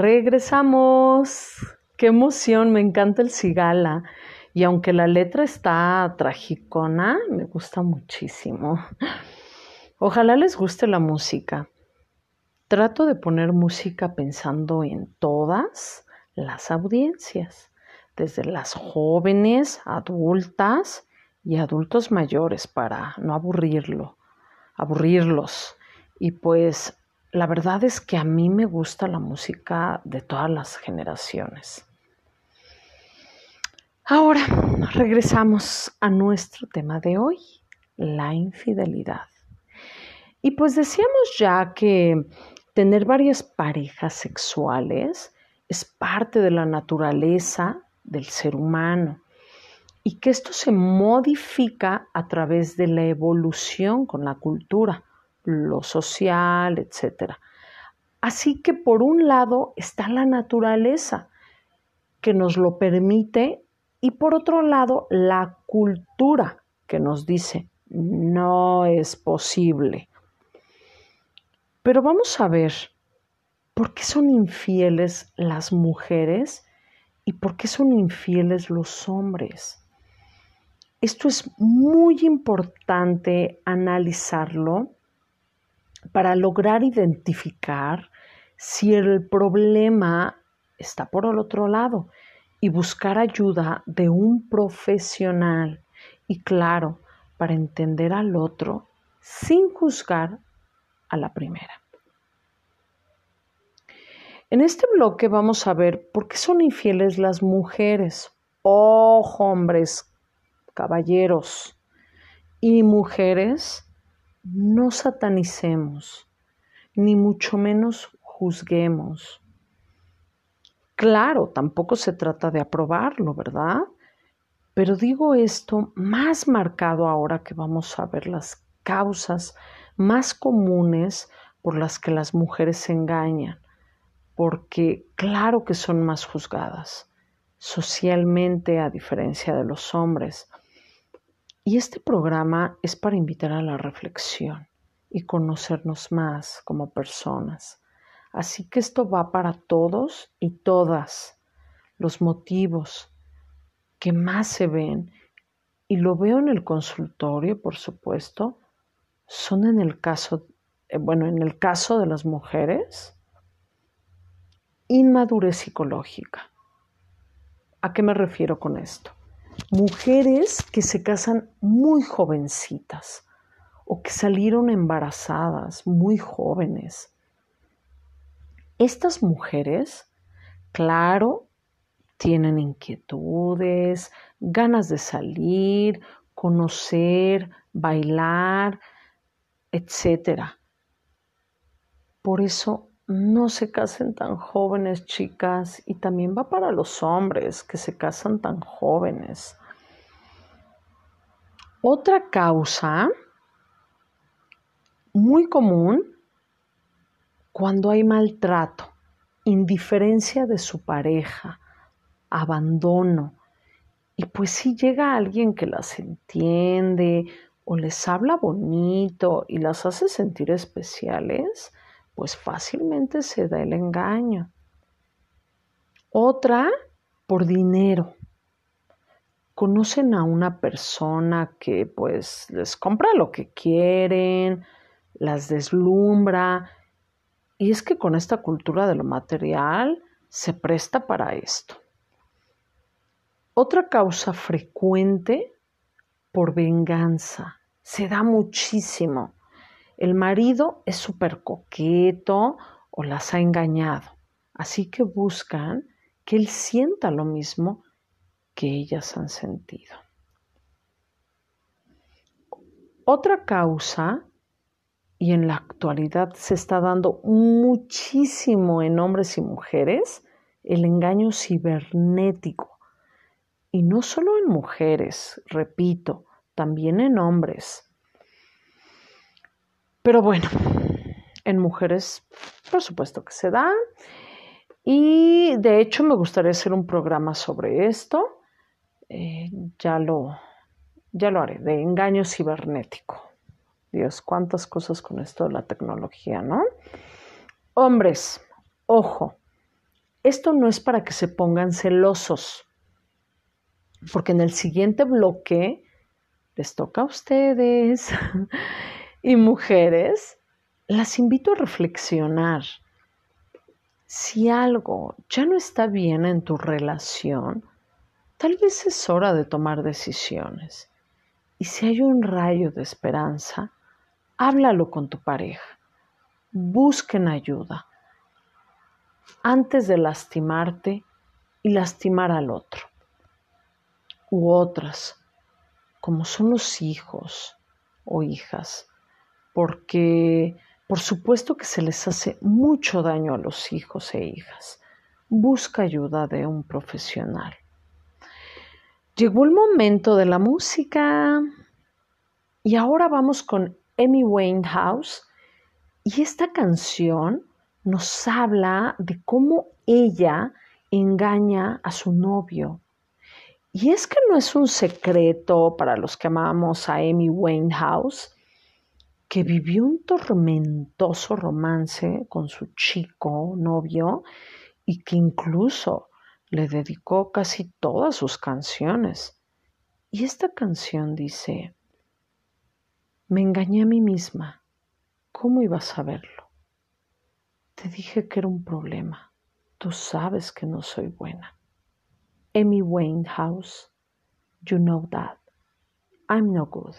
Regresamos. Qué emoción, me encanta el cigala. Y aunque la letra está tragicona, me gusta muchísimo. Ojalá les guste la música. Trato de poner música pensando en todas las audiencias, desde las jóvenes, adultas y adultos mayores para no aburrirlo, aburrirlos. Y pues la verdad es que a mí me gusta la música de todas las generaciones. Ahora regresamos a nuestro tema de hoy, la infidelidad. Y pues decíamos ya que tener varias parejas sexuales es parte de la naturaleza del ser humano y que esto se modifica a través de la evolución con la cultura lo social, etc. Así que por un lado está la naturaleza que nos lo permite y por otro lado la cultura que nos dice no es posible. Pero vamos a ver, ¿por qué son infieles las mujeres y por qué son infieles los hombres? Esto es muy importante analizarlo para lograr identificar si el problema está por el otro lado y buscar ayuda de un profesional y claro, para entender al otro sin juzgar a la primera. En este bloque vamos a ver por qué son infieles las mujeres. Oh, hombres, caballeros y mujeres no satanicemos, ni mucho menos juzguemos. Claro, tampoco se trata de aprobarlo, ¿verdad? Pero digo esto más marcado ahora que vamos a ver las causas más comunes por las que las mujeres se engañan, porque claro que son más juzgadas socialmente a diferencia de los hombres. Y este programa es para invitar a la reflexión y conocernos más como personas. Así que esto va para todos y todas. Los motivos que más se ven, y lo veo en el consultorio, por supuesto, son en el caso, eh, bueno, en el caso de las mujeres, inmadurez psicológica. ¿A qué me refiero con esto? Mujeres que se casan muy jovencitas o que salieron embarazadas muy jóvenes. Estas mujeres, claro, tienen inquietudes, ganas de salir, conocer, bailar, etc. Por eso no se casen tan jóvenes, chicas, y también va para los hombres que se casan tan jóvenes. Otra causa muy común cuando hay maltrato, indiferencia de su pareja, abandono, y pues si llega alguien que las entiende o les habla bonito y las hace sentir especiales, pues fácilmente se da el engaño. Otra, por dinero. Conocen a una persona que pues les compra lo que quieren, las deslumbra, y es que con esta cultura de lo material se presta para esto. Otra causa frecuente por venganza. Se da muchísimo el marido es súper coqueto o las ha engañado, así que buscan que él sienta lo mismo que ellas han sentido. Otra causa, y en la actualidad se está dando muchísimo en hombres y mujeres, el engaño cibernético. Y no solo en mujeres, repito, también en hombres. Pero bueno, en mujeres, por supuesto que se da. Y de hecho me gustaría hacer un programa sobre esto. Eh, ya, lo, ya lo haré, de engaño cibernético. Dios, cuántas cosas con esto de la tecnología, ¿no? Hombres, ojo, esto no es para que se pongan celosos, porque en el siguiente bloque les toca a ustedes y mujeres, las invito a reflexionar. Si algo ya no está bien en tu relación, tal vez es hora de tomar decisiones. Y si hay un rayo de esperanza, háblalo con tu pareja. Busquen ayuda antes de lastimarte y lastimar al otro. U otras, como son los hijos o hijas, porque por supuesto que se les hace mucho daño a los hijos e hijas. Busca ayuda de un profesional. Llegó el momento de la música y ahora vamos con Amy Winehouse y esta canción nos habla de cómo ella engaña a su novio. Y es que no es un secreto para los que amamos a Amy Winehouse que vivió un tormentoso romance con su chico novio y que incluso le dedicó casi todas sus canciones. Y esta canción dice, me engañé a mí misma, ¿cómo iba a saberlo? Te dije que era un problema. Tú sabes que no soy buena. Amy Winehouse, you know that. I'm no good.